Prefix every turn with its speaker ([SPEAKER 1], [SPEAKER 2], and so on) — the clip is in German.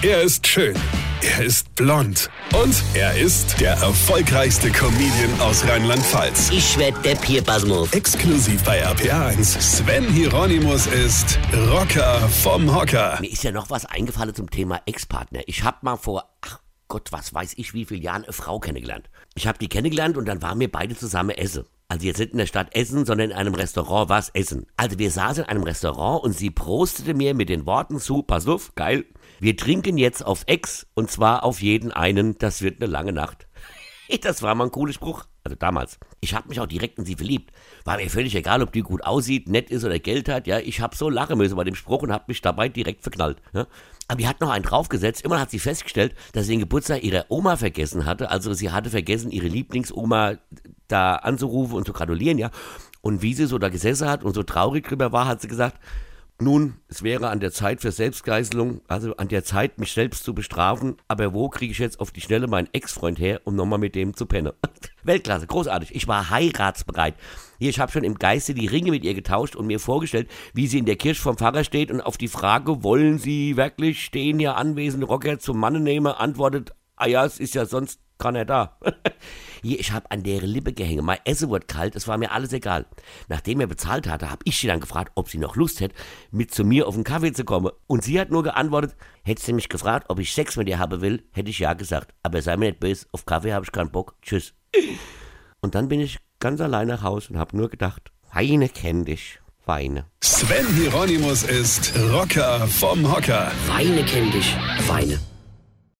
[SPEAKER 1] Er ist schön. Er ist blond. Und er ist der erfolgreichste Comedian aus Rheinland-Pfalz.
[SPEAKER 2] Ich werd der Pierpasmus.
[SPEAKER 1] Exklusiv bei RPA1. Sven Hieronymus ist Rocker vom Hocker.
[SPEAKER 2] Mir ist ja noch was eingefallen zum Thema Ex-Partner. Ich hab mal vor, ach Gott, was weiß ich, wie viele Jahren eine Frau kennengelernt. Ich hab die kennengelernt und dann waren wir beide zusammen essen. Also jetzt nicht in der Stadt Essen, sondern in einem Restaurant was Essen. Also wir saßen in einem Restaurant und sie prostete mir mit den Worten zu, pass auf, geil, wir trinken jetzt auf Ex und zwar auf jeden einen, das wird eine lange Nacht. Das war mal ein cooler Spruch. Also damals. Ich habe mich auch direkt in sie verliebt. War mir völlig egal, ob die gut aussieht, nett ist oder Geld hat. Ja, ich habe so lachen müssen bei dem Spruch und habe mich dabei direkt verknallt. Ja. Aber die hat noch einen draufgesetzt. Immer hat sie festgestellt, dass sie den Geburtstag ihrer Oma vergessen hatte. Also sie hatte vergessen, ihre Lieblingsoma da anzurufen und zu gratulieren, ja. Und wie sie so da gesessen hat und so traurig drüber war, hat sie gesagt, nun, es wäre an der Zeit für Selbstgeißelung, also an der Zeit, mich selbst zu bestrafen. Aber wo kriege ich jetzt auf die Schnelle meinen Ex-Freund her, um nochmal mit dem zu pennen? Weltklasse, großartig. Ich war heiratsbereit. Hier, ich habe schon im Geiste die Ringe mit ihr getauscht und mir vorgestellt, wie sie in der Kirche vom Pfarrer steht und auf die Frage, wollen Sie wirklich stehen hier anwesende Rocker zum Manne nehmen, antwortet, ah ja, es ist ja sonst keiner da. Hier, ich habe an deren Lippe gehängt. Mein Essen wurde kalt, es war mir alles egal. Nachdem er bezahlt hatte, habe ich sie dann gefragt, ob sie noch Lust hätte, mit zu mir auf den Kaffee zu kommen. Und sie hat nur geantwortet, hätte sie mich gefragt, ob ich Sex mit ihr haben will, hätte ich ja gesagt. Aber sei mir nicht böse, auf Kaffee habe ich keinen Bock. Tschüss. Und dann bin ich ganz allein nach Hause und habe nur gedacht, Weine kenn dich. Weine.
[SPEAKER 1] Sven Hieronymus ist Rocker vom Hocker.
[SPEAKER 2] Weine kenn dich. Weine.